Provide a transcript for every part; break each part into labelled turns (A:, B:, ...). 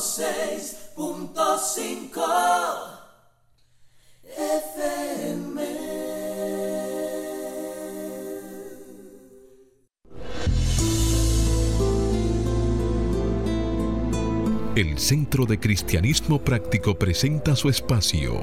A: 106.5
B: El Centro de Cristianismo Práctico presenta su espacio,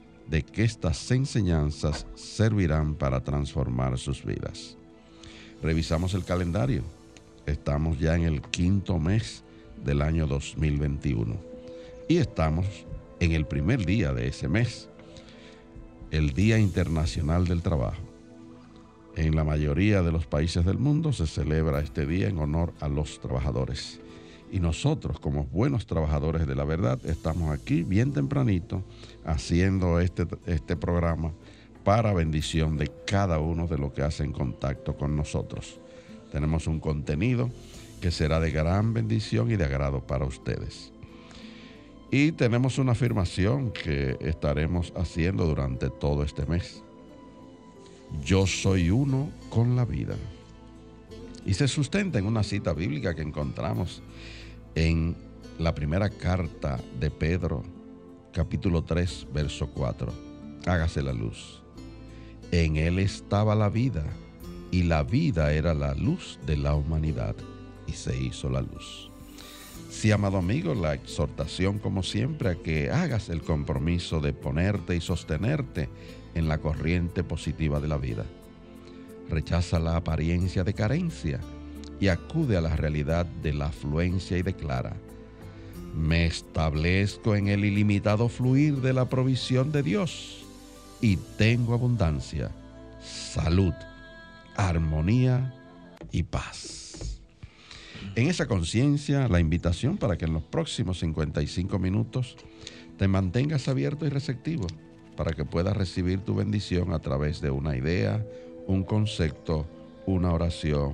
C: de que estas enseñanzas servirán para transformar sus vidas. Revisamos el calendario. Estamos ya en el quinto mes del año 2021 y estamos en el primer día de ese mes, el Día Internacional del Trabajo. En la mayoría de los países del mundo se celebra este día en honor a los trabajadores. Y nosotros, como buenos trabajadores de la verdad, estamos aquí bien tempranito haciendo este, este programa para bendición de cada uno de los que hacen contacto con nosotros. Tenemos un contenido que será de gran bendición y de agrado para ustedes. Y tenemos una afirmación que estaremos haciendo durante todo este mes. Yo soy uno con la vida. Y se sustenta en una cita bíblica que encontramos en la primera carta de Pedro, capítulo 3, verso 4. Hágase la luz. En él estaba la vida, y la vida era la luz de la humanidad, y se hizo la luz. Sí, amado amigo, la exhortación como siempre a que hagas el compromiso de ponerte y sostenerte en la corriente positiva de la vida. Rechaza la apariencia de carencia y acude a la realidad de la afluencia y declara, me establezco en el ilimitado fluir de la provisión de Dios y tengo abundancia, salud, armonía y paz. En esa conciencia, la invitación para que en los próximos 55 minutos te mantengas abierto y receptivo para que puedas recibir tu bendición a través de una idea, un concepto, una oración,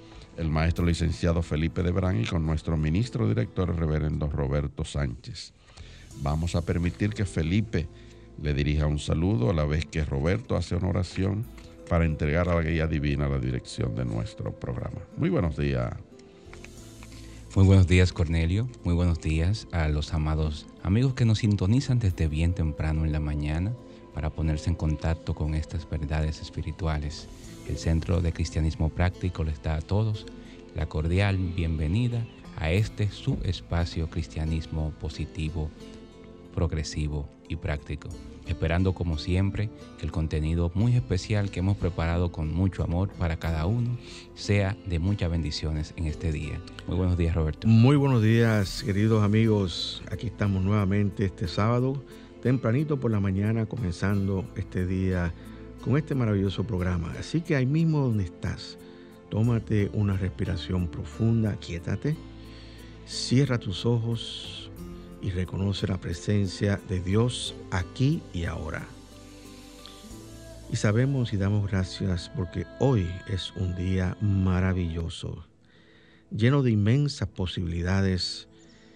C: el maestro licenciado Felipe de Brán y con nuestro ministro director, reverendo Roberto Sánchez. Vamos a permitir que Felipe le dirija un saludo a la vez que Roberto hace una oración para entregar a la guía divina la dirección de nuestro programa. Muy buenos días.
D: Muy buenos días Cornelio, muy buenos días a los amados amigos que nos sintonizan desde bien temprano en la mañana para ponerse en contacto con estas verdades espirituales el Centro de Cristianismo Práctico les da a todos la cordial bienvenida a este su espacio cristianismo positivo, progresivo y práctico. Esperando como siempre que el contenido muy especial que hemos preparado con mucho amor para cada uno sea de muchas bendiciones en este día. Muy buenos días Roberto.
E: Muy buenos días queridos amigos. Aquí estamos nuevamente este sábado, tempranito por la mañana, comenzando este día con este maravilloso programa. Así que ahí mismo donde estás, tómate una respiración profunda, quiétate, cierra tus ojos y reconoce la presencia de Dios aquí y ahora. Y sabemos y damos gracias porque hoy es un día maravilloso. lleno de inmensas posibilidades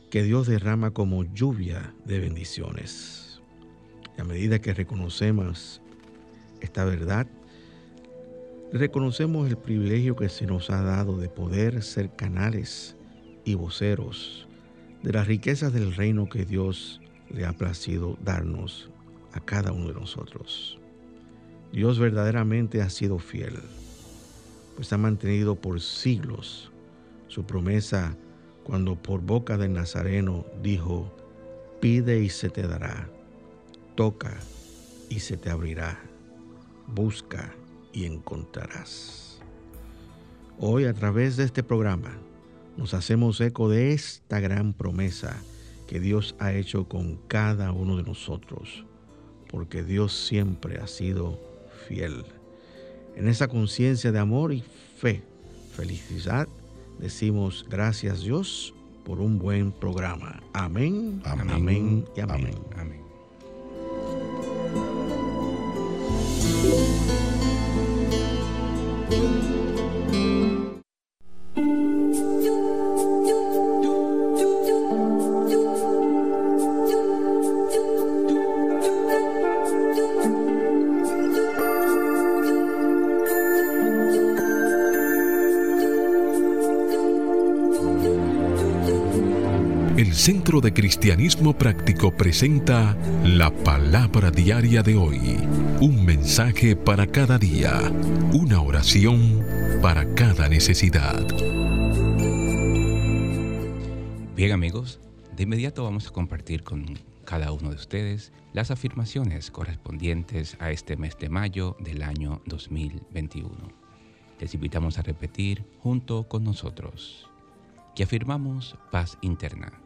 E: que Dios derrama como lluvia de bendiciones. Y a medida que reconocemos esta verdad, reconocemos el privilegio que se nos ha dado de poder ser canales y voceros de las riquezas del reino que Dios le ha placido darnos a cada uno de nosotros. Dios verdaderamente ha sido fiel, pues ha mantenido por siglos su promesa cuando por boca del Nazareno dijo, pide y se te dará, toca y se te abrirá, busca y encontrarás. Hoy a través de este programa nos hacemos eco de esta gran promesa que Dios ha hecho con cada uno de nosotros, porque Dios siempre ha sido fiel. En esa conciencia de amor y fe, felicidad, decimos gracias Dios por un buen programa. Amén, amén, y amén. amén.
B: thank you Centro de Cristianismo Práctico presenta la palabra diaria de hoy. Un mensaje para cada día. Una oración para cada necesidad.
D: Bien amigos, de inmediato vamos a compartir con cada uno de ustedes las afirmaciones correspondientes a este mes de mayo del año 2021. Les invitamos a repetir junto con nosotros que afirmamos paz interna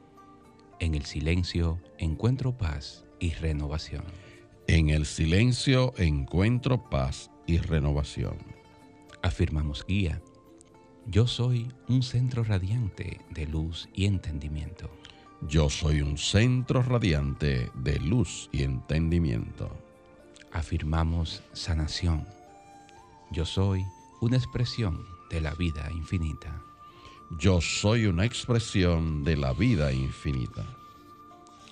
D: en el silencio encuentro paz y renovación.
C: En el silencio encuentro paz y renovación.
D: Afirmamos guía. Yo soy un centro radiante de luz y entendimiento.
C: Yo soy un centro radiante de luz y entendimiento.
D: Afirmamos sanación. Yo soy una expresión de la vida infinita.
C: Yo soy una expresión de la vida infinita.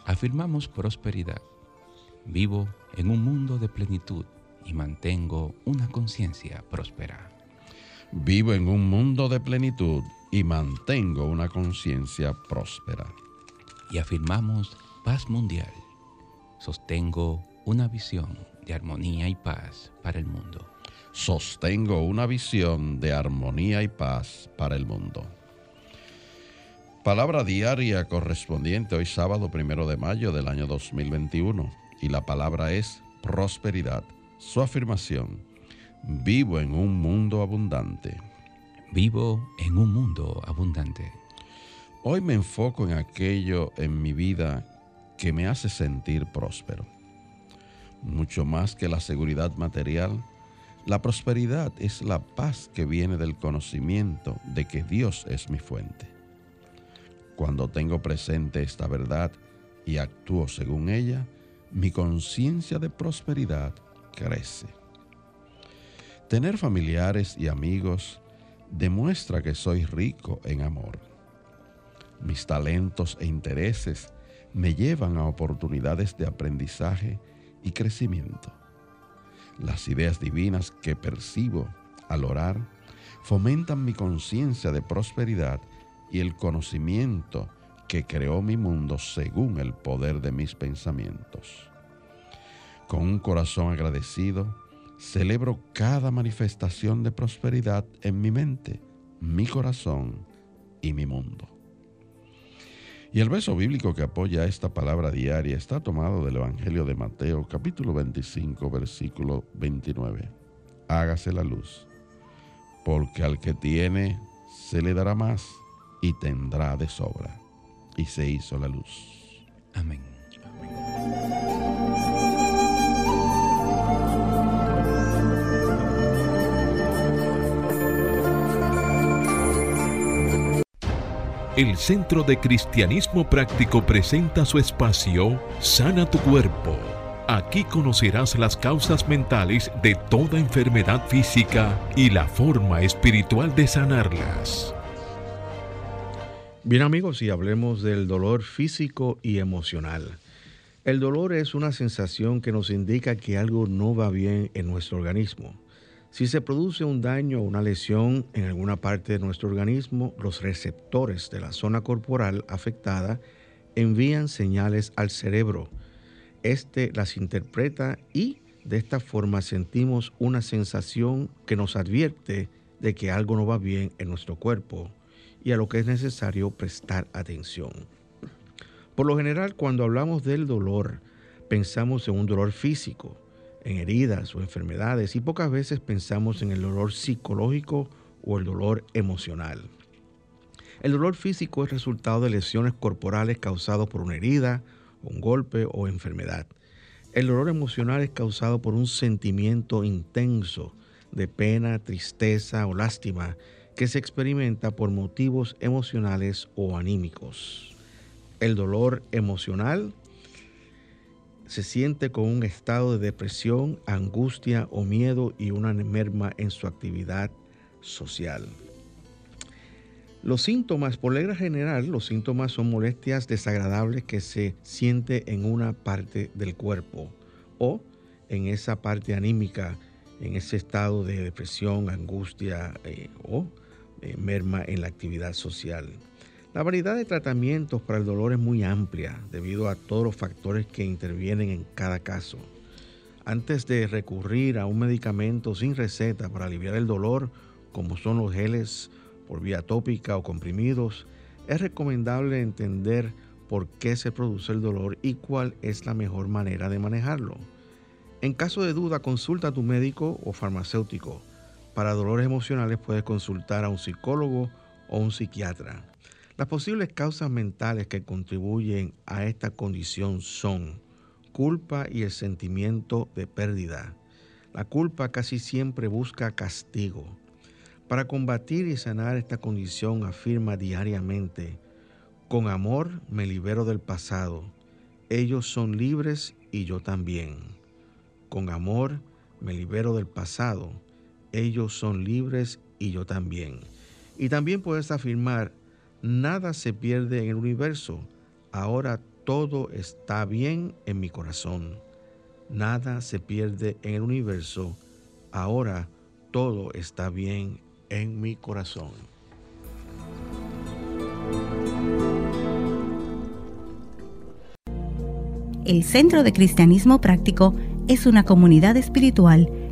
D: Afirmamos prosperidad. Vivo en un mundo de plenitud y mantengo una conciencia próspera.
C: Vivo en un mundo de plenitud y mantengo una conciencia próspera.
D: Y afirmamos paz mundial. Sostengo una visión de armonía y paz para el mundo.
C: Sostengo una visión de armonía y paz para el mundo. Palabra diaria correspondiente hoy sábado primero de mayo del año 2021 y la palabra es prosperidad. Su afirmación, vivo en un mundo abundante.
D: Vivo en un mundo abundante.
C: Hoy me enfoco en aquello en mi vida que me hace sentir próspero. Mucho más que la seguridad material, la prosperidad es la paz que viene del conocimiento de que Dios es mi fuente. Cuando tengo presente esta verdad y actúo según ella, mi conciencia de prosperidad crece. Tener familiares y amigos demuestra que soy rico en amor. Mis talentos e intereses me llevan a oportunidades de aprendizaje y crecimiento. Las ideas divinas que percibo al orar fomentan mi conciencia de prosperidad y el conocimiento que creó mi mundo según el poder de mis pensamientos. Con un corazón agradecido, celebro cada manifestación de prosperidad en mi mente, mi corazón y mi mundo. Y el verso bíblico que apoya esta palabra diaria está tomado del Evangelio de Mateo capítulo 25 versículo 29. Hágase la luz, porque al que tiene se le dará más y tendrá de sobra. Y se hizo la luz.
D: Amén.
B: El Centro de Cristianismo Práctico presenta su espacio Sana tu Cuerpo. Aquí conocerás las causas mentales de toda enfermedad física y la forma espiritual de sanarlas.
E: Bien amigos, y hablemos del dolor físico y emocional. El dolor es una sensación que nos indica que algo no va bien en nuestro organismo. Si se produce un daño o una lesión en alguna parte de nuestro organismo, los receptores de la zona corporal afectada envían señales al cerebro. Este las interpreta y de esta forma sentimos una sensación que nos advierte de que algo no va bien en nuestro cuerpo y a lo que es necesario prestar atención. Por lo general, cuando hablamos del dolor, pensamos en un dolor físico, en heridas o enfermedades, y pocas veces pensamos en el dolor psicológico o el dolor emocional. El dolor físico es resultado de lesiones corporales causadas por una herida, un golpe o enfermedad. El dolor emocional es causado por un sentimiento intenso de pena, tristeza o lástima que se experimenta por motivos emocionales o anímicos. El dolor emocional se siente con un estado de depresión, angustia o miedo y una merma en su actividad social. Los síntomas, por regla general, los síntomas son molestias desagradables que se siente en una parte del cuerpo o en esa parte anímica, en ese estado de depresión, angustia eh, o eh, merma en la actividad social. La variedad de tratamientos para el dolor es muy amplia debido a todos los factores que intervienen en cada caso. Antes de recurrir a un medicamento sin receta para aliviar el dolor, como son los geles por vía tópica o comprimidos, es recomendable entender por qué se produce el dolor y cuál es la mejor manera de manejarlo. En caso de duda, consulta a tu médico o farmacéutico para dolores emocionales puedes consultar a un psicólogo o un psiquiatra. Las posibles causas mentales que contribuyen a esta condición son culpa y el sentimiento de pérdida. La culpa casi siempre busca castigo. Para combatir y sanar esta condición afirma diariamente, con amor me libero del pasado. Ellos son libres y yo también. Con amor me libero del pasado ellos son libres y yo también. Y también puedes afirmar, nada se pierde en el universo, ahora todo está bien en mi corazón. Nada se pierde en el universo, ahora todo está bien en mi corazón.
F: El Centro de Cristianismo Práctico es una comunidad espiritual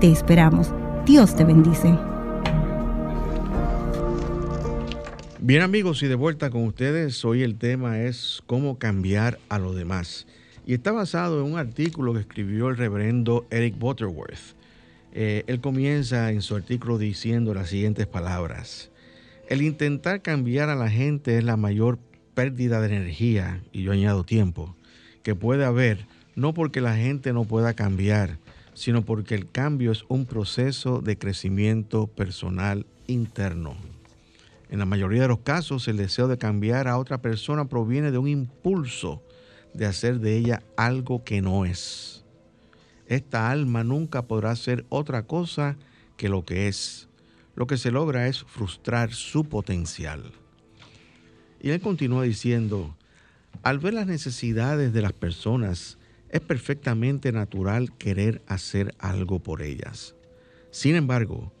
F: Te esperamos. Dios te bendice.
E: Bien amigos y de vuelta con ustedes, hoy el tema es cómo cambiar a los demás. Y está basado en un artículo que escribió el reverendo Eric Butterworth. Eh, él comienza en su artículo diciendo las siguientes palabras. El intentar cambiar a la gente es la mayor pérdida de energía, y yo añado tiempo, que puede haber, no porque la gente no pueda cambiar, sino porque el cambio es un proceso de crecimiento personal interno. En la mayoría de los casos, el deseo de cambiar a otra persona proviene de un impulso de hacer de ella algo que no es. Esta alma nunca podrá ser otra cosa que lo que es. Lo que se logra es frustrar su potencial. Y él continúa diciendo, al ver las necesidades de las personas, es perfectamente natural querer hacer algo por ellas. Sin embargo,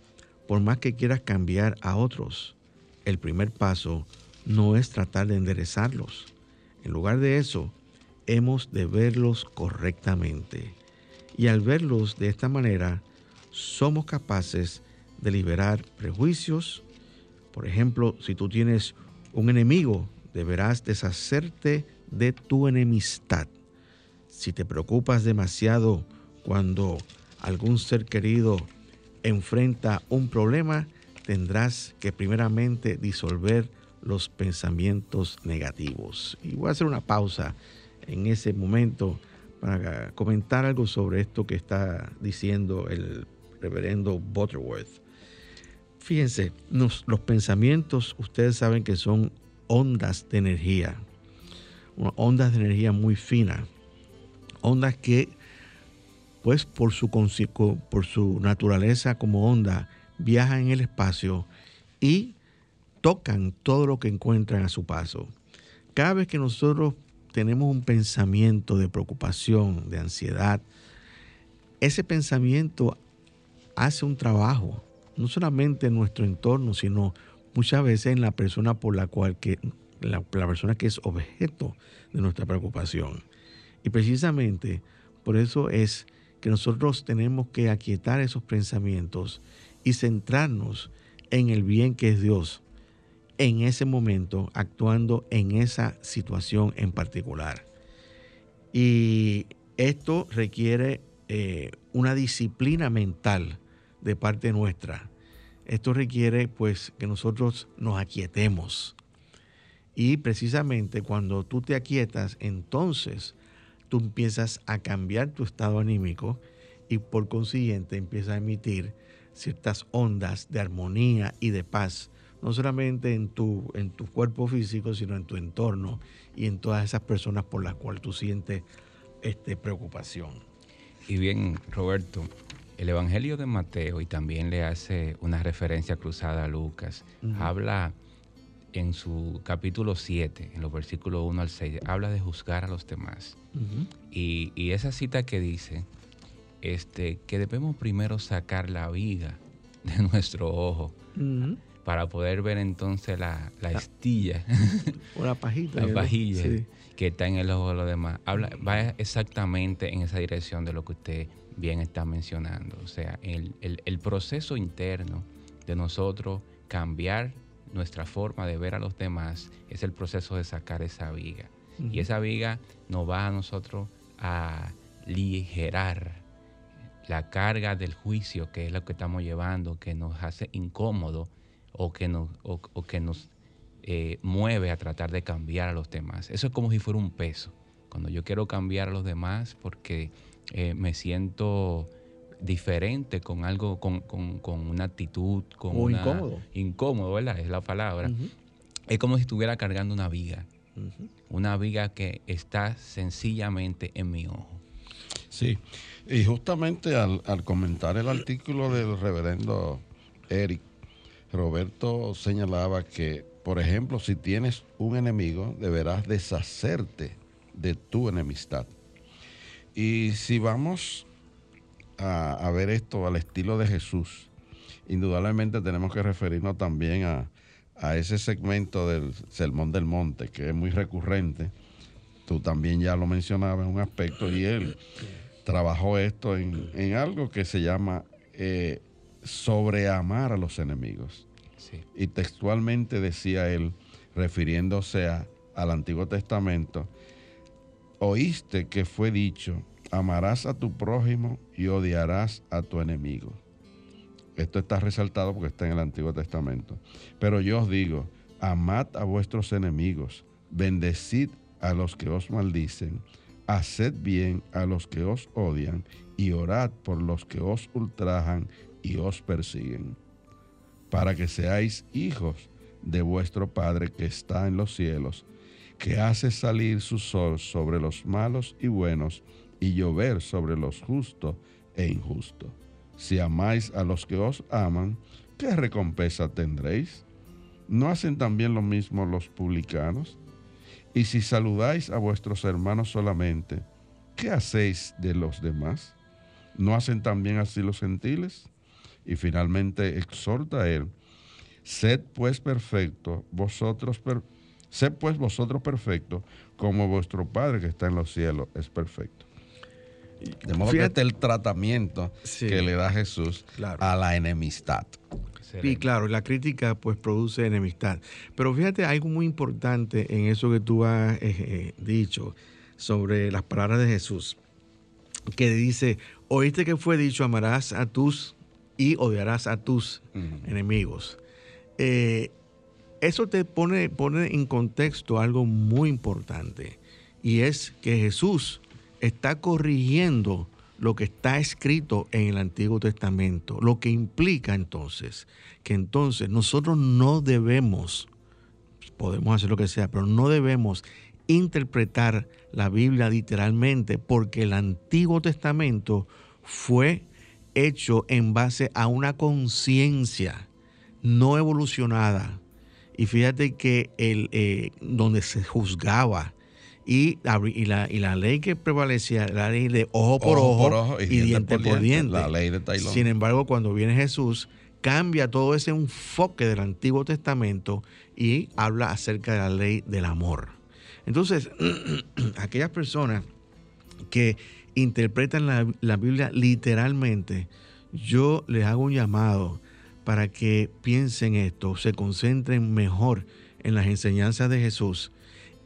E: por más que quieras cambiar a otros, el primer paso no es tratar de enderezarlos. En lugar de eso, hemos de verlos correctamente. Y al verlos de esta manera, somos capaces de liberar prejuicios. Por ejemplo, si tú tienes un enemigo, deberás deshacerte de tu enemistad si te preocupas demasiado cuando algún ser querido enfrenta un problema, tendrás que primeramente disolver los pensamientos negativos. Y voy a hacer una pausa en ese momento para comentar algo sobre esto que está diciendo el reverendo Butterworth. Fíjense, los pensamientos, ustedes saben que son ondas de energía, ondas de energía muy finas, ondas que, pues por su, por su naturaleza como onda, viajan en el espacio y tocan todo lo que encuentran a su paso. Cada vez que nosotros tenemos un pensamiento de preocupación, de ansiedad, ese pensamiento hace un trabajo, no solamente en nuestro entorno, sino muchas veces en la persona por la cual que la, persona que es objeto de nuestra preocupación. Y precisamente por eso es que nosotros tenemos que aquietar esos pensamientos y centrarnos en el bien que es Dios en ese momento, actuando en esa situación en particular. Y esto requiere eh, una disciplina mental de parte nuestra. Esto requiere pues que nosotros nos aquietemos. Y precisamente cuando tú te aquietas, entonces tú empiezas a cambiar tu estado anímico y por consiguiente empiezas a emitir ciertas ondas de armonía y de paz, no solamente en tu, en tu cuerpo físico, sino en tu entorno y en todas esas personas por las cuales tú sientes este, preocupación.
D: Y bien, Roberto, el Evangelio de Mateo, y también le hace una referencia cruzada a Lucas, habla en su capítulo 7, en los versículos 1 al 6, habla de juzgar a los demás. y, y, esa cita que dice, este, que debemos primero sacar la viga de nuestro ojo para poder ver entonces la, la estilla
E: o la pajita,
D: la pajilla que está en el ojo de los demás. Habla, va exactamente en esa dirección de lo que usted bien está mencionando. O sea, el, el, proceso interno de nosotros cambiar nuestra forma de ver a los demás es el proceso de sacar esa viga. Y esa viga nos va a nosotros a aligerar la carga del juicio, que es lo que estamos llevando, que nos hace incómodo o que nos, o, que nos eh, mueve a tratar de cambiar a los demás. Eso es como si fuera un peso. Cuando yo quiero cambiar a los demás porque eh, me siento diferente con algo, con, una actitud, con
E: o incómodo.
D: Incómodo, ¿verdad? Es la palabra. Es como si estuviera cargando una viga. Una viga que está sencillamente en mi ojo.
C: Sí, y justamente al, comentar el artículo del reverendo Eric, Roberto señalaba que, por ejemplo, si tienes un enemigo, deberás deshacerte de tu enemistad. Y si vamos a, ver esto al estilo de Jesús, indudablemente tenemos que referirnos también a, ese segmento del Sermón del Monte, que es muy recurrente. Tú también ya lo mencionabas en un aspecto y él trabajó esto en, algo que se llama eh, sobreamar a los enemigos. Y textualmente decía él, refiriéndose al Antiguo Testamento, oíste que fue dicho, amarás a tu prójimo y odiarás a tu enemigo. Esto está resaltado porque está en el Antiguo Testamento. Pero yo os digo, amad a vuestros enemigos, bendecid a los que os maldicen, haced bien a los que os odian y orad por los que os ultrajan y os persiguen, para que seáis hijos de vuestro Padre que está en los cielos, que hace salir su sol sobre los malos y buenos y llover sobre los justos e injustos. Si amáis a los que os aman, ¿qué recompensa tendréis? ¿No hacen también lo mismo los publicanos? Y si saludáis a vuestros hermanos solamente, ¿qué hacéis de los demás? ¿No hacen también así los gentiles? Y finalmente exhorta a él, sed pues perfecto, vosotros sed pues vosotros perfectos, como vuestro Padre que está en los cielos es perfecto. De modo que este el tratamiento que le da Jesús a la enemistad.
E: Sí, claro, la crítica pues produce enemistad. Pero fíjate, algo muy importante en eso que tú has eh, eh, dicho sobre las palabras de Jesús, que dice, oíste que fue dicho, amarás a tus y odiarás a tus enemigos. Eh, eso te pone, pone en contexto algo muy importante y es que Jesús está corrigiendo lo que está escrito en el Antiguo Testamento, lo que implica entonces que entonces nosotros no debemos, podemos hacer lo que sea, pero no debemos interpretar la Biblia literalmente porque el Antiguo Testamento fue hecho en base a una conciencia no evolucionada. Y fíjate que el, eh, donde se juzgaba, y, la, y la ley que prevalecía, la ley de ojo por ojo, y, diente, por diente.
C: La ley de
E: Sin embargo, cuando viene Jesús, cambia todo ese enfoque del Antiguo Testamento y habla acerca de la ley del amor. Entonces, aquellas personas que interpretan la, la, Biblia literalmente, yo les hago un llamado para que piensen esto, se concentren mejor en las enseñanzas de Jesús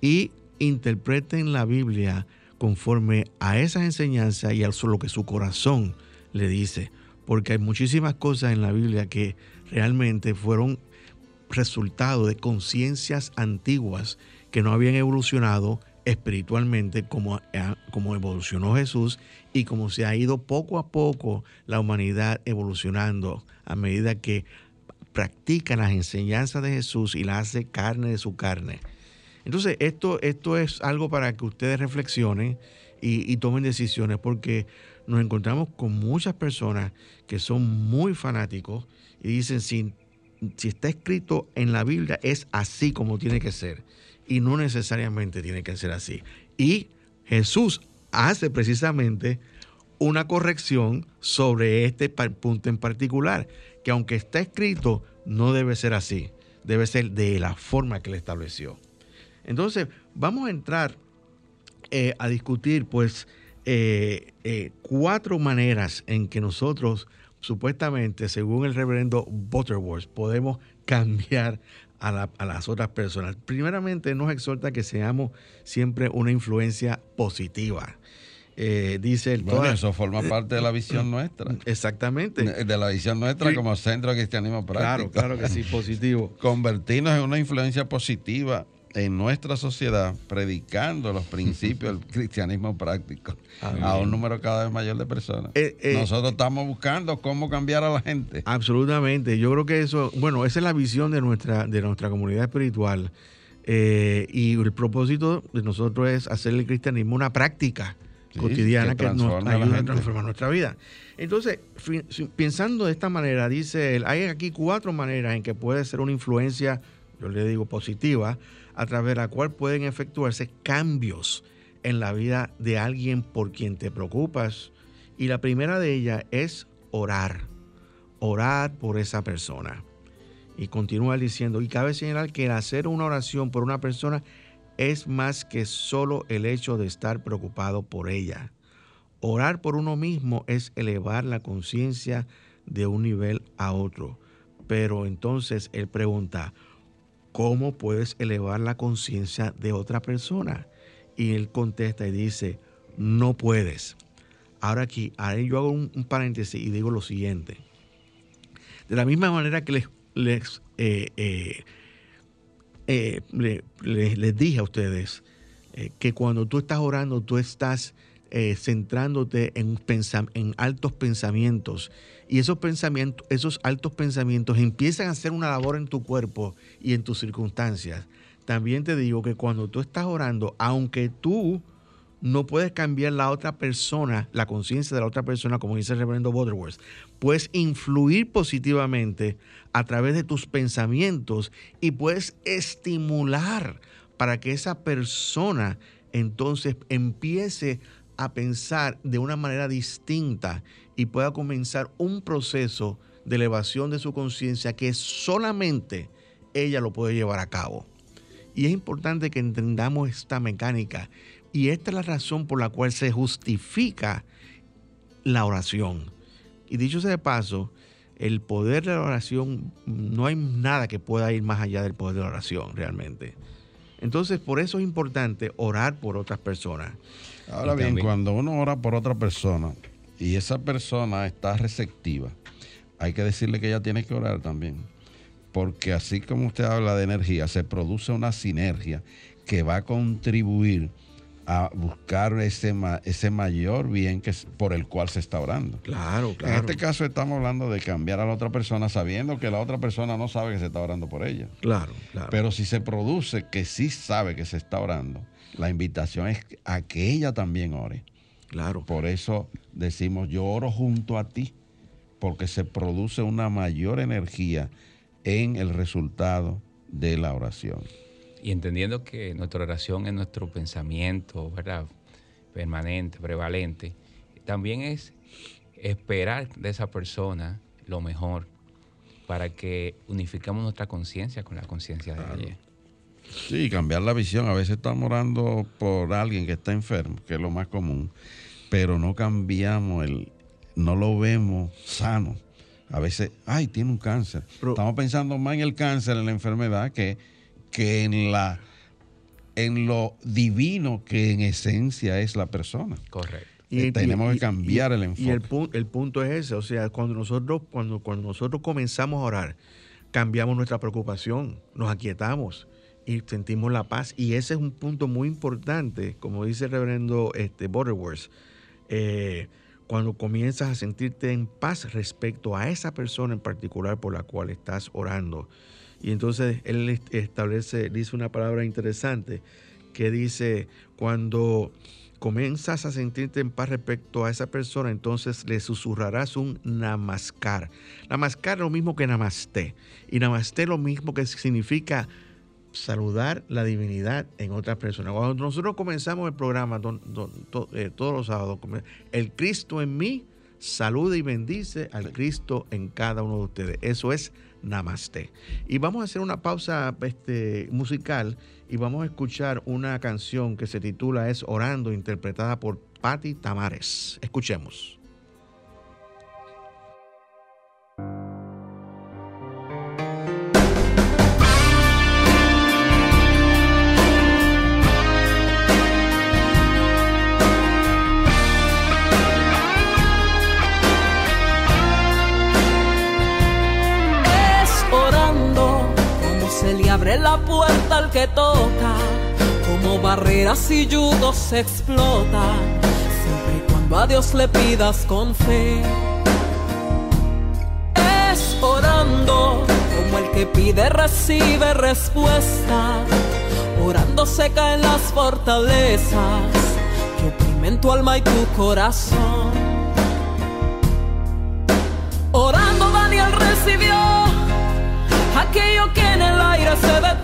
E: y interpreten la Biblia conforme a esas enseñanzas y a lo que su corazón le dice. Porque hay muchísimas cosas en la Biblia que realmente fueron resultado de conciencias antiguas que no habían evolucionado espiritualmente como, eh, como evolucionó Jesús y como se ha ido poco a poco la humanidad evolucionando a medida que practica las enseñanzas de Jesús y la hace carne de su carne. Entonces, esto, esto es algo para que ustedes reflexionen y, tomen decisiones, porque nos encontramos con muchas personas que son muy fanáticos y dicen, si, si está escrito en la Biblia, es así como tiene que ser. Y no necesariamente tiene que ser así. Y Jesús hace precisamente una corrección sobre este punto en particular, que aunque está escrito, no debe ser así, debe ser de la forma que él estableció. Entonces, vamos a entrar eh, a discutir, pues, eh, eh, cuatro maneras en que nosotros, supuestamente, según el reverendo Butterworth, podemos cambiar a, las otras personas. Primeramente, nos exhorta que seamos siempre una influencia positiva. dice el
C: bueno, eso forma parte de la visión nuestra.
E: Exactamente.
C: De la visión nuestra como centro de cristianismo práctico.
E: Claro, claro que sí, positivo.
C: Convertirnos en una influencia positiva en nuestra sociedad predicando los principios del cristianismo práctico a un número cada vez mayor de personas. Eh, eh, Nosotros estamos buscando cómo cambiar a la gente.
E: Absolutamente. Yo creo que eso, bueno, esa es la visión de nuestra, de nuestra comunidad espiritual. Eh, y el propósito de nosotros es hacer el cristianismo una práctica cotidiana que, nos ayuda a transformar nuestra vida. Entonces, pensando de esta manera, dice él, hay aquí cuatro maneras en que puede ser una influencia, yo le digo positiva, a través de la cual pueden efectuarse cambios en la vida de alguien por quien te preocupas. Y la primera de ellas es orar. Orar por esa persona. Y continúa diciendo, y cabe señalar que hacer una oración por una persona es más que solo el hecho de estar preocupado por ella. Orar por uno mismo es elevar la conciencia de un nivel a otro. Pero entonces él pregunta, ¿cómo puedes elevar la conciencia de otra persona? Y él contesta y dice, no puedes. Ahora aquí, yo hago un, paréntesis y digo lo siguiente. De la misma manera que les, les, eh, eh, eh, les, dije a ustedes que cuando tú estás orando, tú estás centrándote en, en altos pensamientos y esos pensamientos, esos altos pensamientos empiezan a hacer una labor en tu cuerpo y en tus circunstancias. También te digo que cuando tú estás orando, aunque tú no puedes cambiar la otra persona, la conciencia de la otra persona, como dice el reverendo Butterworth, puedes influir positivamente a través de tus pensamientos y puedes estimular para que esa persona entonces empiece a pensar de una manera distinta y pueda comenzar un proceso de elevación de su conciencia que solamente ella lo puede llevar a cabo. Y es importante que entendamos esta mecánica. Y esta es la razón por la cual se justifica la oración. Y dicho sea de paso, el poder de la oración, no hay nada que pueda ir más allá del poder de la oración realmente. Entonces, por eso es importante orar por otras personas.
C: Ahora bien, cuando uno ora por otra persona y esa persona está receptiva, hay que decirle que ella tiene que orar también. porque así como usted habla de energía, se produce una sinergia que va a contribuir a buscar ese, ese mayor bien que, por el cual se está orando.
E: Claro, claro.
C: En este caso estamos hablando de cambiar a la otra persona sabiendo que la otra persona no sabe que se está orando por ella.
E: Claro, claro.
C: Pero si se produce que sí sabe que se está orando, la invitación es a que ella también ore.
E: Claro.
C: Por eso decimos, yo oro junto a ti, porque se produce una mayor energía en el resultado de la oración.
D: Y entendiendo que nuestra oración es nuestro pensamiento, ¿verdad? Permanente, prevalente, también es esperar de esa persona lo mejor para que unificamos nuestra conciencia con la conciencia de ella.
C: Sí, cambiar la visión. A veces estamos orando por alguien que está enfermo, que es lo más común, pero no cambiamos el, no lo vemos sano. A veces, ay, tiene un cáncer. estamos pensando más en el cáncer, en la enfermedad, que que en la en lo divino que en esencia es la persona.
D: Correcto.
C: Y, tenemos que cambiar el enfoque.
E: Y el, el, punto es ese, o sea, cuando nosotros, cuando, cuando nosotros comenzamos a orar, cambiamos nuestra preocupación, nos aquietamos y sentimos la paz. Y ese es un punto muy importante, como dice el reverendo este, Butterworth, eh, cuando comienzas a sentirte en paz respecto a esa persona en particular por la cual estás orando. Y entonces él establece, dice una palabra interesante que dice, cuando comienzas a sentirte en paz respecto a esa persona, entonces le susurrarás un namaskar. Namaskar es lo mismo que namaste. Y namaste es lo mismo que significa saludar la divinidad en otras personas. Cuando nosotros comenzamos el programa eh, todos los sábados, el Cristo en mí saluda y bendice al Cristo en cada uno de ustedes. Eso es Namaste. Y vamos a hacer una pausa este, musical y vamos a escuchar una canción que se titula Es Orando, interpretada por Patti Tamares. Escuchemos.
A: Que toca, como barreras y yudos se siempre y cuando a Dios le pidas con fe. Es orando, como el que pide recibe respuesta, orando se caen las fortalezas que oprimen tu alma y tu corazón. Orando Daniel recibió aquello que en el aire se detuvo.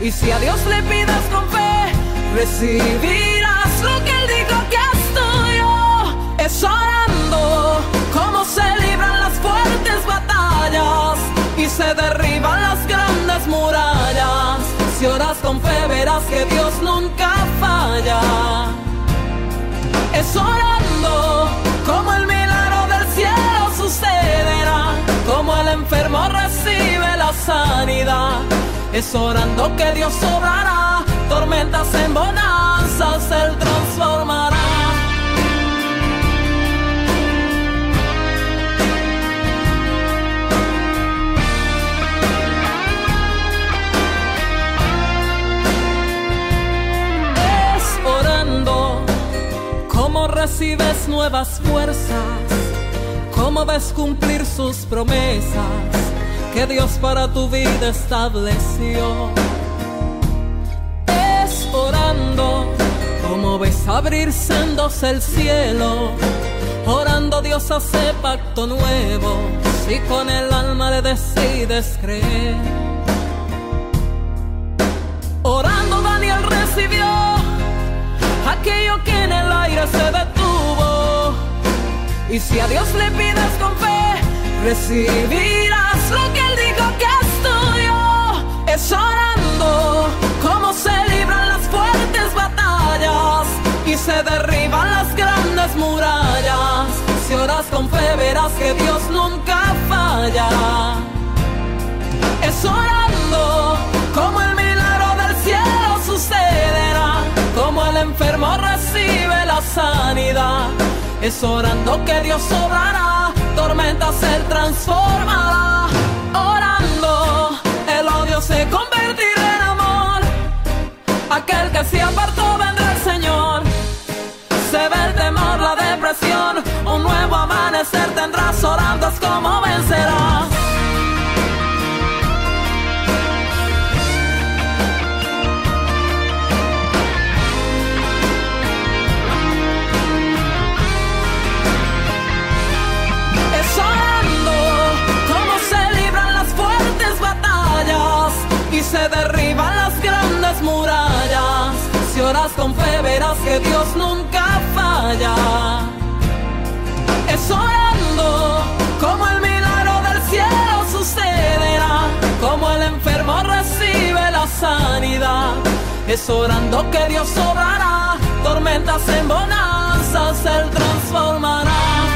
A: Y si a Dios le pides con fe, recibirás lo que Él dijo que es tuyo. Es orando como se libran las fuertes batallas y se derriban las grandes murallas. Si oras con fe, verás que Dios nunca falla. Es orando como el milagro del cielo sucederá como el enfermo recibe la sanidad. Es orando que Dios obrará, tormentas en bonanzas Él transformará. Es orando como recibes nuevas fuerzas cómo ves cumplir sus promesas que Dios para tu vida estableció. Es orando cómo ves abrir sendos el cielo. Orando Dios hace pacto nuevo si con el alma le decides creer. Orando Daniel recibió aquello que en el aire se detuvo y si a Dios le pides con fe, recibirás lo que Él dijo que es tuyo. Es orando como se libran las fuertes batallas y se derriban las grandes murallas. Si oras con fe, verás que Dios nunca falla. Es orando como el milagro del cielo sucederá, como el enfermo recibe la sanidad es orando que Dios obrará, tormentas Él transformará. Dios nunca falla. Es orando como el milagro del cielo sucederá, como el enfermo recibe la sanidad. Es orando que Dios obrará, tormentas en bonanzas Él transformará.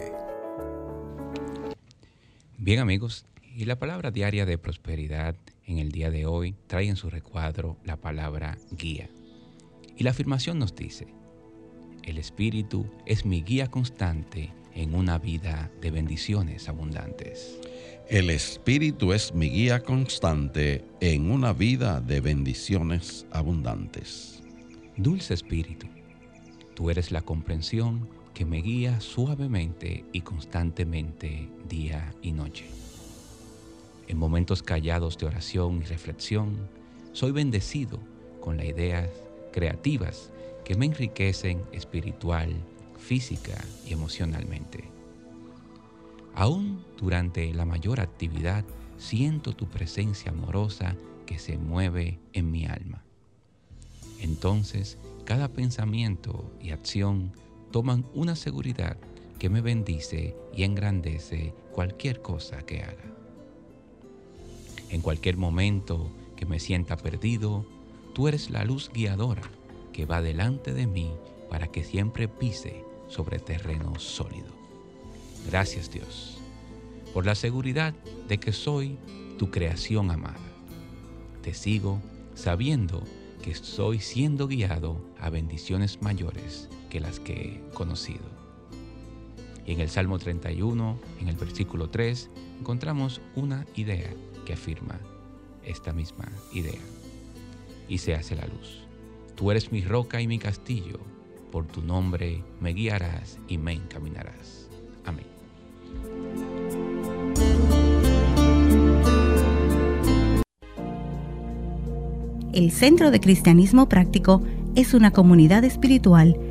D: Bien amigos, y la palabra diaria de prosperidad en el día de hoy trae en su recuadro la palabra guía. Y la afirmación nos dice, el Espíritu es mi guía constante en una vida de bendiciones abundantes.
C: El Espíritu es mi guía constante en una vida de bendiciones abundantes.
D: Dulce Espíritu, tú eres la comprensión que me guía suavemente y constantemente día y noche. En momentos callados de oración y reflexión, soy bendecido con las ideas creativas que me enriquecen espiritual, física y emocionalmente. Aún durante la mayor actividad, siento tu presencia amorosa que se mueve en mi alma. Entonces, cada pensamiento y acción toman una seguridad que me bendice y engrandece cualquier cosa que haga. En cualquier momento que me sienta perdido, tú eres la luz guiadora que va delante de mí para que siempre pise sobre terreno sólido. Gracias Dios por la seguridad de que soy tu creación amada. Te sigo sabiendo que estoy siendo guiado a bendiciones mayores que las que he conocido. Y en el Salmo 31, en el versículo 3, encontramos una idea que afirma esta misma idea. Y se hace la luz. Tú eres mi roca y mi castillo, por tu nombre me guiarás y me encaminarás. Amén.
F: El Centro de Cristianismo Práctico es una comunidad espiritual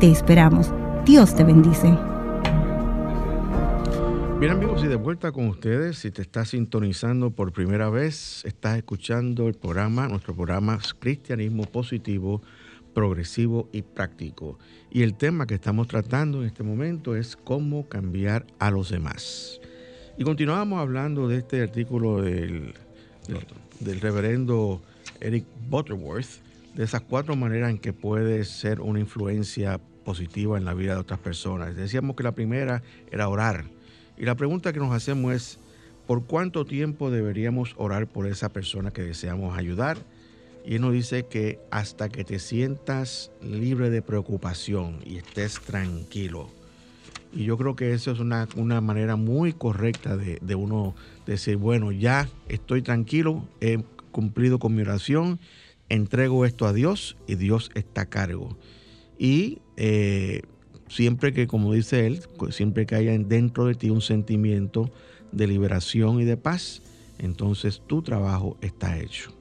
F: Te esperamos. Dios te bendice.
E: Bien amigos, y de vuelta con ustedes, si te estás sintonizando por primera vez, estás escuchando el programa, nuestro programa Cristianismo Positivo, Progresivo y Práctico. Y el tema que estamos tratando en este momento es cómo cambiar a los demás. Y continuamos hablando de este artículo del, del, del reverendo Eric Butterworth, de esas cuatro maneras en que puedes ser una influencia positiva en la vida de otras personas. Decíamos que la primera era orar. Y la pregunta que nos hacemos es, ¿por cuánto tiempo deberíamos orar por esa persona que deseamos ayudar? Y él nos dice que hasta que te sientas libre de preocupación y estés tranquilo. Y yo creo que eso es una, manera muy correcta de, de, uno decir, bueno, ya estoy tranquilo, he cumplido con mi oración, entrego esto a Dios y Dios está a cargo. Y eh, siempre que, como dice él, siempre que haya dentro de ti un sentimiento de liberación y de paz, entonces tu trabajo está hecho.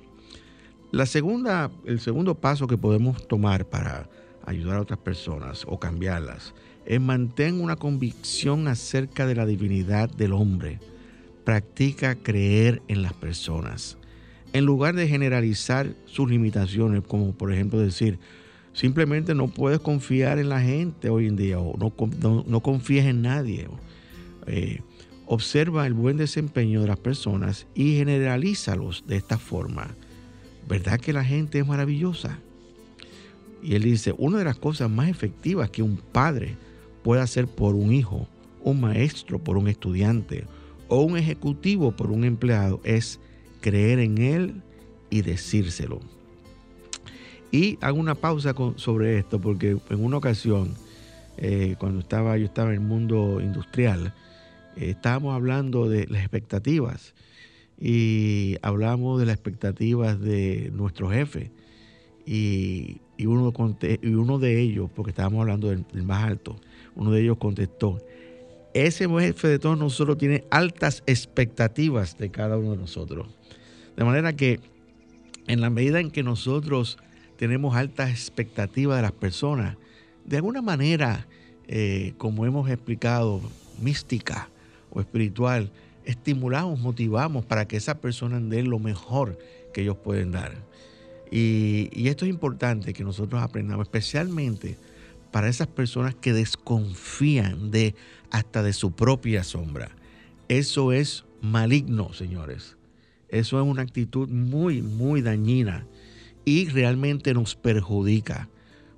E: La segunda, el segundo paso que podemos tomar para ayudar a otras personas o cambiarlas es mantener una convicción acerca de la divinidad del hombre. Practica creer en las personas. En lugar de generalizar sus limitaciones, como por ejemplo decir, simplemente no puedes confiar en la gente hoy en día o no, no, confíes en nadie. Eh, observa el buen desempeño de las personas y generalízalos de esta forma. ¿Verdad que la gente es maravillosa? Y él dice, una de las cosas más efectivas que un padre puede hacer por un hijo, un maestro por un estudiante o un ejecutivo por un empleado es creer en él y decírselo. Y hago una pausa sobre esto porque en una ocasión, eh, cuando estaba, yo estaba en el mundo industrial, eh, estábamos hablando de las expectativas y hablamos de las expectativas de nuestro jefe. Y, y uno de ellos, porque estábamos hablando del, más alto, uno de ellos contestó, ese jefe de todos nosotros tiene altas expectativas de cada uno de nosotros. De manera que en la medida en que nosotros tenemos altas expectativas de las personas, de alguna manera, eh, como hemos explicado, mística o espiritual, estimulamos, motivamos para que esa persona dé lo mejor que ellos pueden dar. Y, y, esto es importante que nosotros aprendamos, especialmente para esas personas que desconfían de hasta de su propia sombra. Eso es maligno, señores. Eso es una actitud muy, muy dañina y realmente nos perjudica.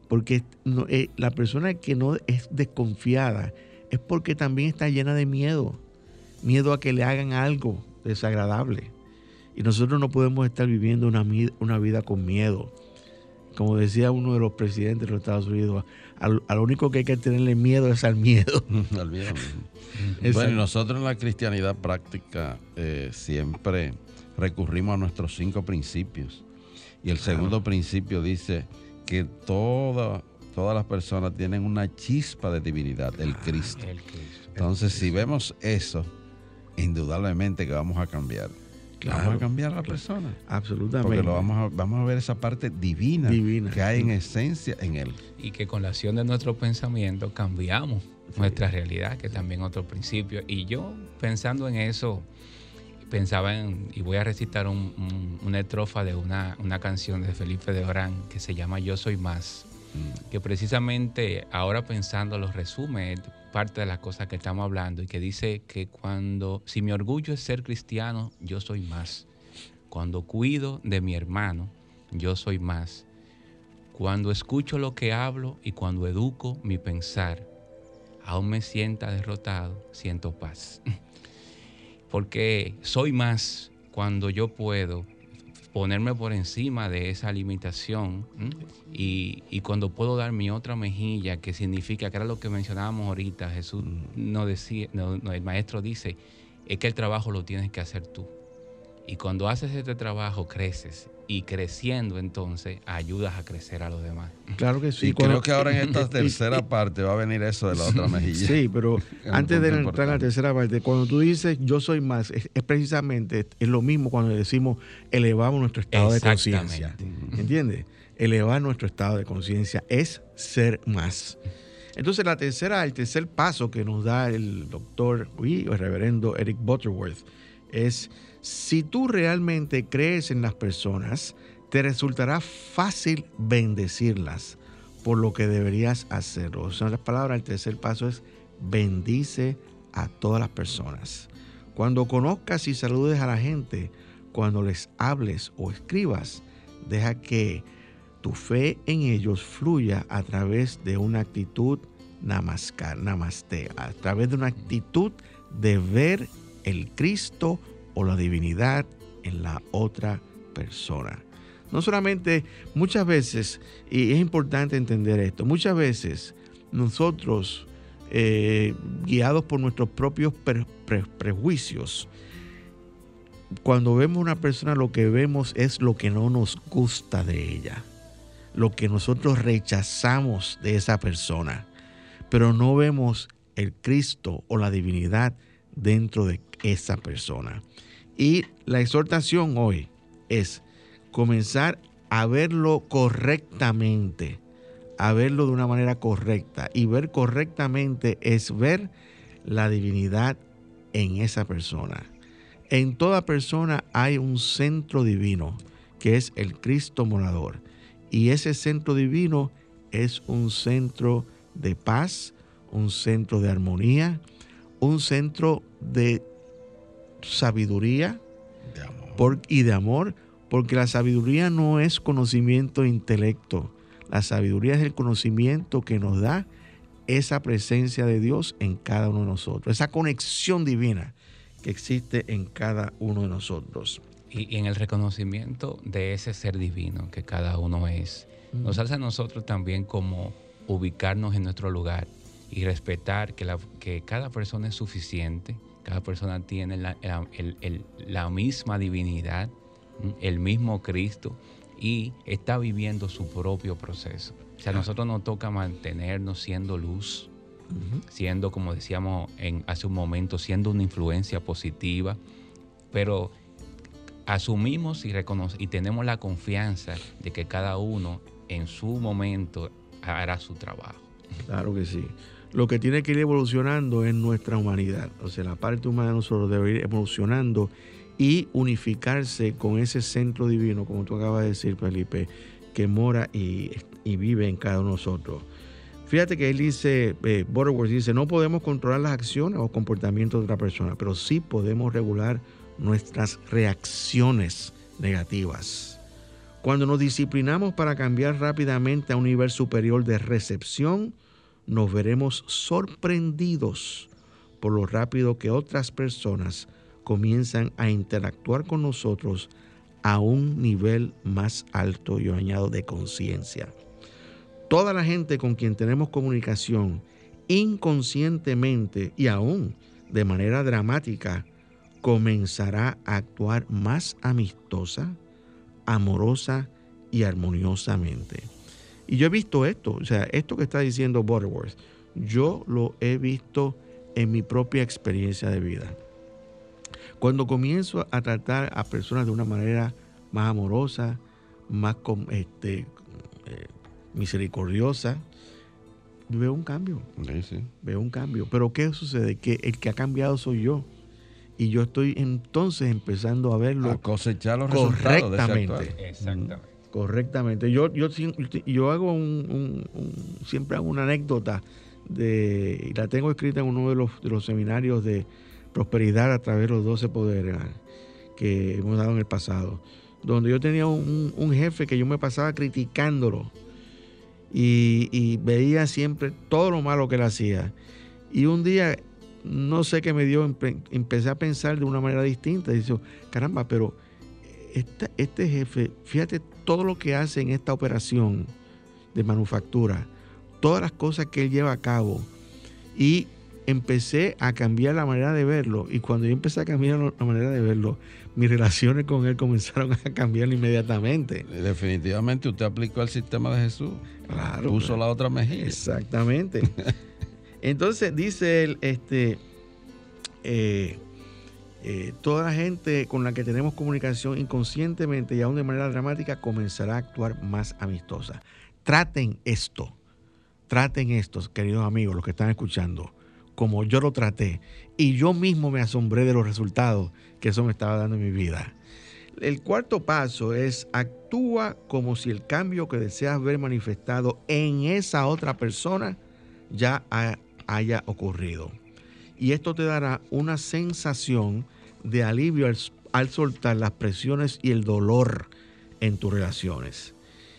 E: Porque eh, la persona que no es desconfiada es porque también está llena de miedo. Miedo a que le hagan algo desagradable. Y nosotros no podemos estar viviendo una, una vida con miedo. Como decía uno de los presidentes de los Estados Unidos, a lo único que hay que tenerle miedo es al miedo.
C: al miedo. bueno, nosotros en la cristianidad práctica eh, siempre recurrimos a nuestros cinco principios. Y el segundo principio dice que todas las personas tienen una chispa de divinidad, el ah, Cristo. Entonces, si vemos eso, indudablemente que vamos a cambiar. vamos a cambiar a la persona.
E: Absolutamente.
C: Porque lo vamos, a, vamos a ver esa parte divina, divina, que hay en esencia en él.
D: Y que con la acción de nuestro pensamiento cambiamos nuestra realidad, que también otro principio. Y yo pensando en eso, pensaba en, y voy a recitar una estrofa de una, canción de Felipe de Orán que se llama Yo Soy Más, mm. que precisamente ahora pensando lo resume parte de las cosas que estamos hablando y que dice que cuando, si mi orgullo es ser cristiano, yo soy más. Cuando cuido de mi hermano, yo soy más. Cuando escucho lo que hablo y cuando educo mi pensar, aún me sienta derrotado, siento paz. porque soy más cuando yo puedo ponerme por encima de esa limitación y, cuando puedo dar mi otra mejilla, que significa, que era lo que mencionábamos ahorita, Jesús no decía, el maestro dice, es que el trabajo lo tienes que hacer tú. Y cuando haces este trabajo, creces. Y creciendo, entonces, ayudas a crecer a los demás.
E: Claro que sí.
C: Y creo que ahora en esta tercera parte va a venir eso de la otra mejilla.
E: Sí, pero antes de entrar en la tercera parte, cuando tú dices yo soy más, es, precisamente es lo mismo cuando decimos elevamos nuestro estado de conciencia. ¿Entiendes? Elevar nuestro estado de conciencia es ser más. Entonces, la tercera, el tercer paso que nos da el doctor y el reverendo Eric Butterworth es si tú realmente crees en las personas, te resultará fácil bendecirlas por lo que deberías hacerlo. O sea, las palabras, el tercer paso es bendice a todas las personas. Cuando conozcas y saludes a la gente, cuando les hables o escribas, deja que tu fe en ellos fluya a través de una actitud namaskar, namaste, a través de una actitud de ver el Cristo o la divinidad en la otra persona. No solamente muchas veces, y es importante entender esto, muchas veces nosotros eh, guiados por nuestros propios prejuicios. Cuando vemos una persona lo que vemos es lo que no nos gusta de ella, lo que nosotros rechazamos de esa persona, pero no vemos el Cristo o la divinidad dentro de esa persona. Y la exhortación hoy es comenzar a verlo correctamente, a verlo de una manera correcta. Y ver correctamente es ver la divinidad en esa persona. En toda persona hay un centro divino, que es el Cristo morador. Y ese centro divino es un centro de paz, un centro de armonía, un centro de sabiduría y de amor, porque la sabiduría no es conocimiento e intelecto. La sabiduría es el conocimiento que nos da esa presencia de Dios en cada uno de nosotros, esa conexión divina que existe en cada uno de nosotros.
D: Y, en el reconocimiento de ese ser divino que cada uno es, nos hace a nosotros también como ubicarnos en nuestro lugar y respetar que, la, que cada persona es suficiente, cada persona tiene la, la misma divinidad, el mismo Cristo y está viviendo su propio proceso. O sea, a nosotros nos toca mantenernos siendo luz, siendo, como decíamos en, hace un momento, siendo una influencia positiva, pero asumimos y, y tenemos la confianza de que cada uno en su momento hará su trabajo.
E: Claro que sí. Lo que tiene que ir evolucionando es nuestra humanidad. O sea, la parte humana de nosotros debe ir evolucionando y unificarse con ese centro divino, como tú acabas de decir, Felipe, que mora y, vive en cada uno de nosotros. Fíjate que él dice, eh, dice, no podemos controlar las acciones o comportamientos de otra persona, pero sí podemos regular nuestras reacciones negativas. Cuando nos disciplinamos para cambiar rápidamente a un nivel superior de recepción, nos veremos sorprendidos por lo rápido que otras personas comienzan a interactuar con nosotros a un nivel más alto, yo añado, de conciencia. Toda la gente con quien tenemos comunicación inconscientemente y aún de manera dramática comenzará a actuar más amistosa, amorosa y armoniosamente. Y yo he visto esto, o sea, esto que está diciendo Butterworth, yo lo he visto en mi propia experiencia de vida. Cuando comienzo a tratar a personas de una manera más amorosa, más este, eh, misericordiosa, veo un cambio. Veo un cambio. Pero ¿qué sucede? Que el que ha cambiado soy yo. Y yo estoy entonces empezando a verlo. A
C: cosechar los correctamente.
E: Exactamente. Correctamente. Yo, yo, yo hago un, siempre hago una anécdota de, y la tengo escrita en uno de los, de los seminarios de, prosperidad a través de los 12 poderes ah, que hemos dado en el pasado. Donde yo tenía un, jefe que yo me pasaba criticándolo y, veía siempre todo lo malo que él hacía. Y un día, no sé qué me dio, empecé a pensar de una manera distinta. Y dice, caramba, pero este, este jefe, fíjate todo lo que hace en esta operación de manufactura, todas las cosas que él lleva a cabo. Y empecé a cambiar la manera de verlo. Y cuando yo empecé a cambiar la manera de verlo, mis relaciones con él comenzaron a cambiar inmediatamente.
C: Definitivamente usted aplicó el sistema de Jesús. Claro. Puso la otra mejilla.
E: Exactamente. Entonces dice él, este, eh, eh, toda la gente con la que tenemos comunicación inconscientemente y aún de manera dramática comenzará a actuar más amistosa. Traten esto, traten esto, queridos amigos, los que están escuchando como yo lo traté. Y yo mismo me asombré de los resultados que eso me estaba dando en mi vida. El cuarto paso es actúa como si el cambio que deseas ver manifestado en esa otra persona ya haya ocurrido. Y esto te dará una sensación de alivio al, soltar las presiones y el dolor en tus relaciones.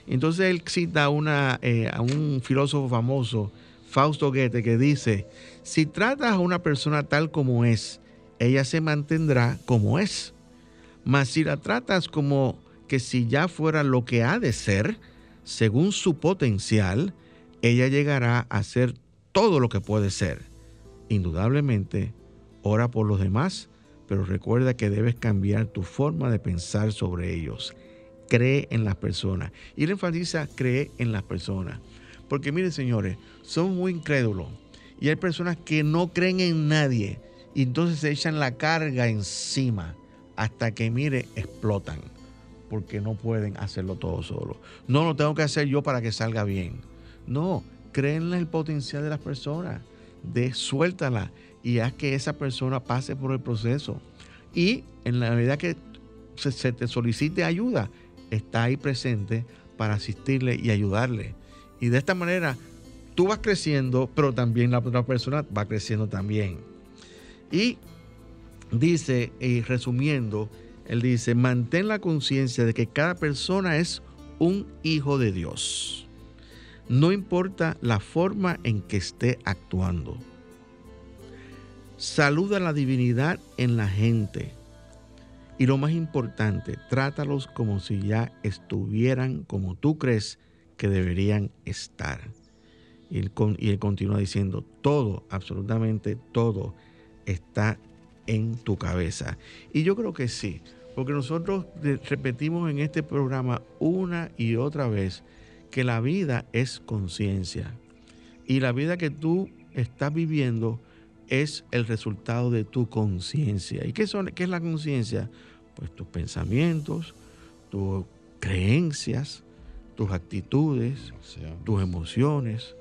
E: Entonces él cita una, eh, a un filósofo famoso, Fausto Goethe, que dice, si tratas a una persona tal como es, ella se mantendrá como es. Mas si la tratas como que si ya fuera lo que ha de ser, según su potencial, ella llegará a ser todo lo que puede ser. Indudablemente, ora por los demás, pero recuerda que debes cambiar tu forma de pensar sobre ellos. Cree en las personas. Y él enfatiza, cree en las personas. Porque miren, señores, son muy incrédulos. Y hay personas que no creen en nadie. Y entonces se echan la carga encima hasta que, mire, explotan. Porque no pueden hacerlo todo solo. No lo tengo que hacer yo para que salga bien. No, creen en el potencial de las personas. De suéltala y haz que esa persona pase por el proceso. Y en la medida que se, te solicite ayuda, está ahí presente para asistirle y ayudarle. Y de esta manera tú vas creciendo, pero también la otra persona va creciendo también. Y dice, y resumiendo, él dice, mantén la conciencia de que cada persona es un hijo de Dios. No importa la forma en que esté actuando. Saluda la divinidad en la gente. Y lo más importante, trátalos como si ya estuvieran como tú crees que deberían estar. Y él, y él continúa diciendo, todo, absolutamente todo está en tu cabeza. Y yo creo que sí, porque nosotros repetimos en este programa una y otra vez que la vida es conciencia. Y la vida que tú estás viviendo es el resultado de tu conciencia. ¿Y qué, son, qué es la conciencia? Pues tus pensamientos, tus creencias, tus actitudes, tus emociones,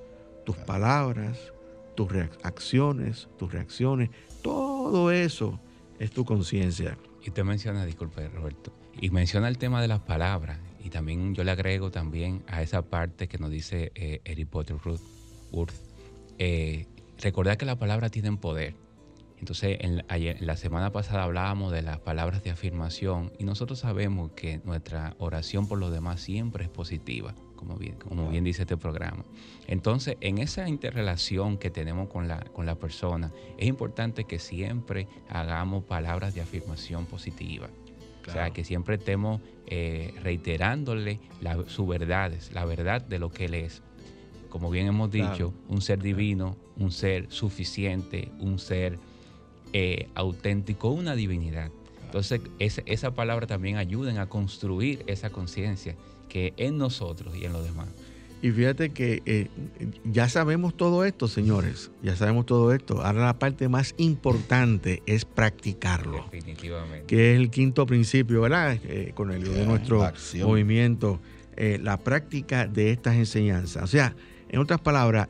E: tus palabras, tus acciones, tus reacciones, todo eso es tu conciencia.
D: Y te menciona, disculpe Roberto, y menciona el tema de las palabras, y también yo le agrego también a esa parte que nos dice eh, Eric Potter Worth, eh, recordar que las palabras tienen poder. Entonces, en, la semana pasada hablábamos de las palabras de afirmación y nosotros sabemos que nuestra oración por los demás siempre es positiva, como bien, como bien dice este programa. Entonces, en esa interrelación que tenemos con la, con la persona, es importante que siempre hagamos palabras de afirmación positiva. O sea, que siempre estemos eh, reiterándole sus verdades, la verdad de lo que Él es como bien hemos dicho, un ser divino, un ser suficiente, un ser eh, auténtico, una divinidad. Entonces, esa, palabra también ayuda a construir esa conciencia que en nosotros y en los demás.
E: Y fíjate que eh, ya sabemos todo esto, señores. Ya sabemos todo esto. Ahora la parte más importante es practicarlo.
D: Definitivamente.
E: Que es el quinto principio, ¿verdad? Eh, con el de nuestro movimiento. la práctica de estas enseñanzas. O sea, en otras palabras,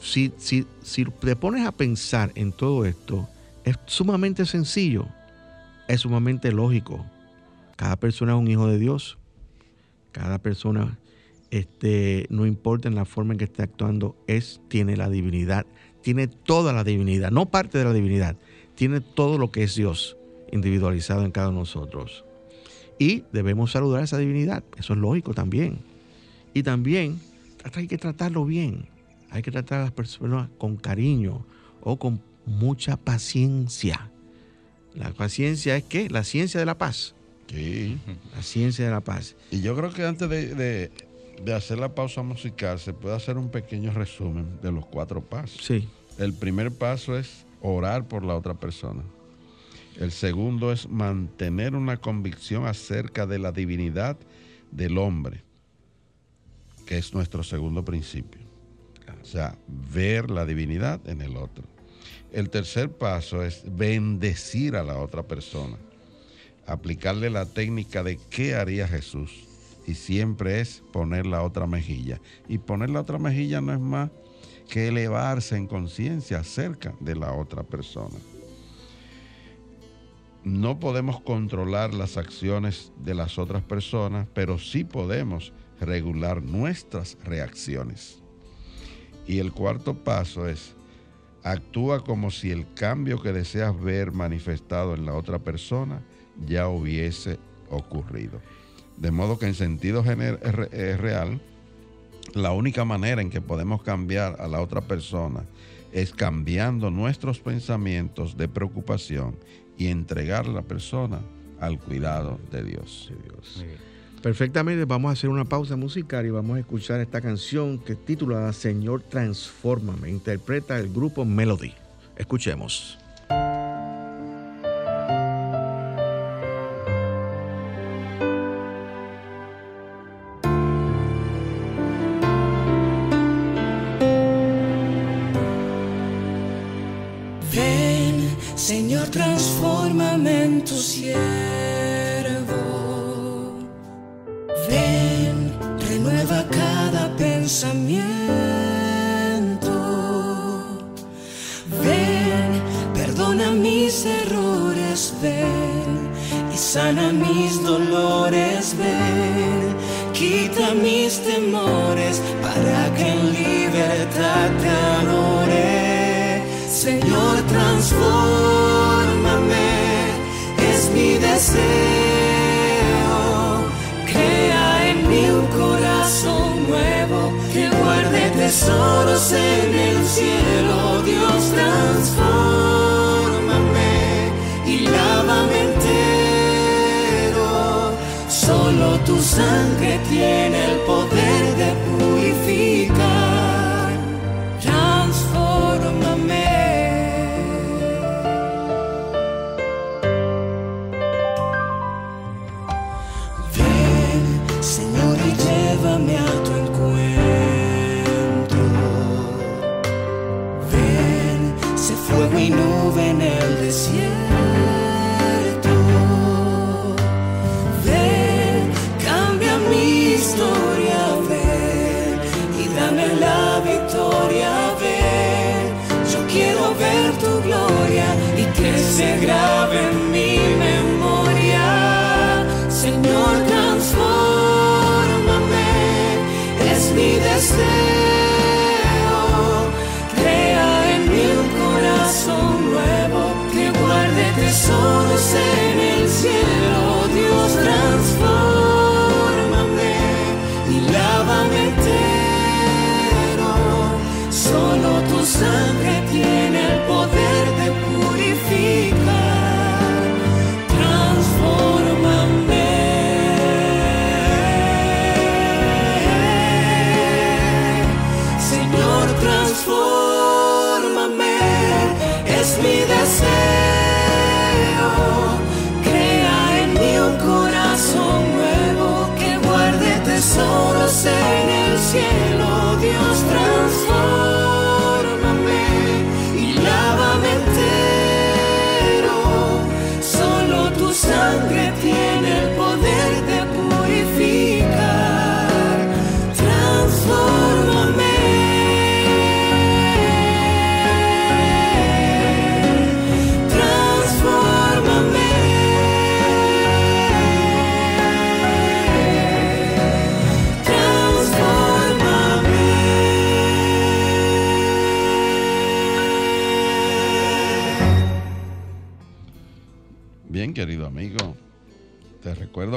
E: si, si, si te pones a pensar en todo esto, es sumamente sencillo, es sumamente lógico. Cada persona es un hijo de Dios. Cada persona, este, no importa en la forma en que esté actuando, es, tiene la divinidad, tiene toda la divinidad, no parte de la divinidad, tiene todo lo que es Dios individualizado en cada uno de nosotros. Y debemos saludar a esa divinidad, eso es lógico también. Y también hay que tratarlo bien. Hay que tratar a las personas con cariño o con mucha paciencia. La paciencia es qué? La ciencia de la paz.
C: Sí.
E: La ciencia de la paz.
C: Y yo creo que antes de, hacer la pausa musical se puede hacer un pequeño resumen de los cuatro pasos.
E: Sí.
C: El primer paso es orar por la otra persona. El segundo es mantener una convicción acerca de la divinidad del hombre que es nuestro segundo principio. O sea, ver la divinidad en el otro. El tercer paso es bendecir a la otra persona, aplicarle la técnica de qué haría Jesús. Y siempre es poner la otra mejilla. Y poner la otra mejilla no es más que elevarse en conciencia acerca de la otra persona. No podemos controlar las acciones de las otras personas, pero sí podemos regular nuestras reacciones. Y el cuarto paso es, actúa como si el cambio que deseas ver manifestado en la otra persona ya hubiese ocurrido. De modo que en sentido es real, la única manera en que podemos cambiar a la otra persona es cambiando nuestros pensamientos de preocupación y entregar a la persona al cuidado de Dios.
G: Perfectamente, vamos a hacer una pausa musical y vamos a escuchar esta canción que es titulada Señor Transfórmame. Interpreta el grupo Melody. Escuchemos.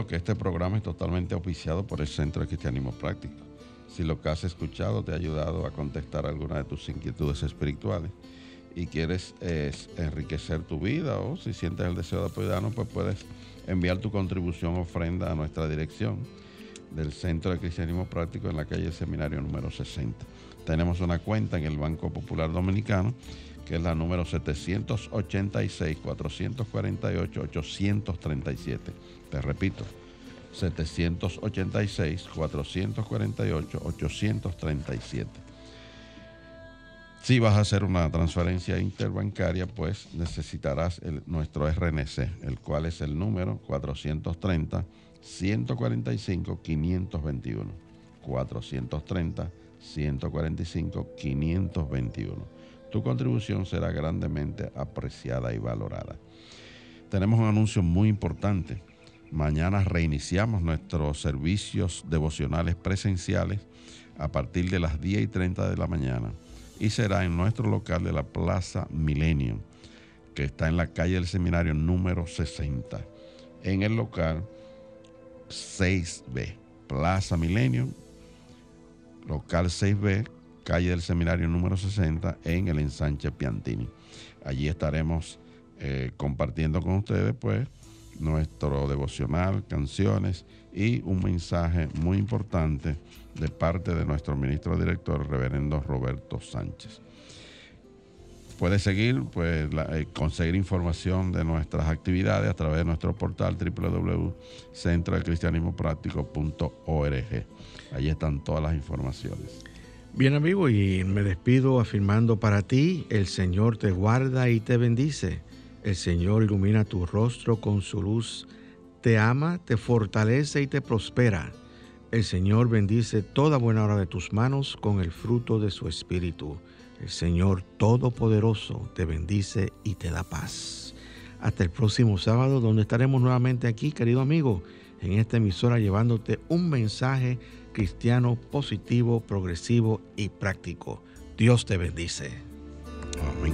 H: Que
C: este programa es totalmente auspiciado por el Centro de Cristianismo Práctico. Si lo que has escuchado te ha ayudado a contestar alguna de tus inquietudes espirituales y quieres enriquecer tu vida o si sientes el deseo de apoyarnos, pues puedes enviar tu contribución ofrenda a nuestra dirección del Centro de Cristianismo Práctico en la calle Seminario número 60. Tenemos una cuenta en el Banco Popular Dominicano que es la número 786-448-837. Te repito, 786-448-837. Si vas a hacer una transferencia interbancaria, pues necesitarás nuestro RNC, el cual es el número 430-145-521. 430-145-521. Tu contribución será grandemente apreciada y valorada. Tenemos un anuncio muy importante. Mañana reiniciamos nuestros servicios devocionales presenciales a partir de las 10 y 30 de la mañana y será en nuestro local de la Plaza Millennium, que está en la calle del Seminario número 60, en el local 6B, Plaza Millennium, local 6B, calle del Seminario número 60, en el ensanche Piantini. Allí estaremos eh, compartiendo con ustedes, pues, nuestro devocional, canciones y un mensaje muy importante de parte de nuestro ministro director, reverendo Roberto Sánchez. Puede seguir, pues, eh, conseguir información de nuestras actividades a través de nuestro portal www.centrodecristianismopráctico.org. Allí están todas las informaciones.
E: Bien amigo, y me despido afirmando para ti, el Señor te guarda y te bendice. El Señor ilumina tu rostro con su luz, te ama, te fortalece y te prospera. El Señor bendice toda buena obra de tus manos con el fruto de su espíritu. El Señor Todopoderoso te bendice y te da paz. Hasta el próximo sábado, donde estaremos nuevamente aquí, querido amigo, en esta emisora llevándote un mensaje cristiano positivo, progresivo y práctico. Dios te bendice. Amén.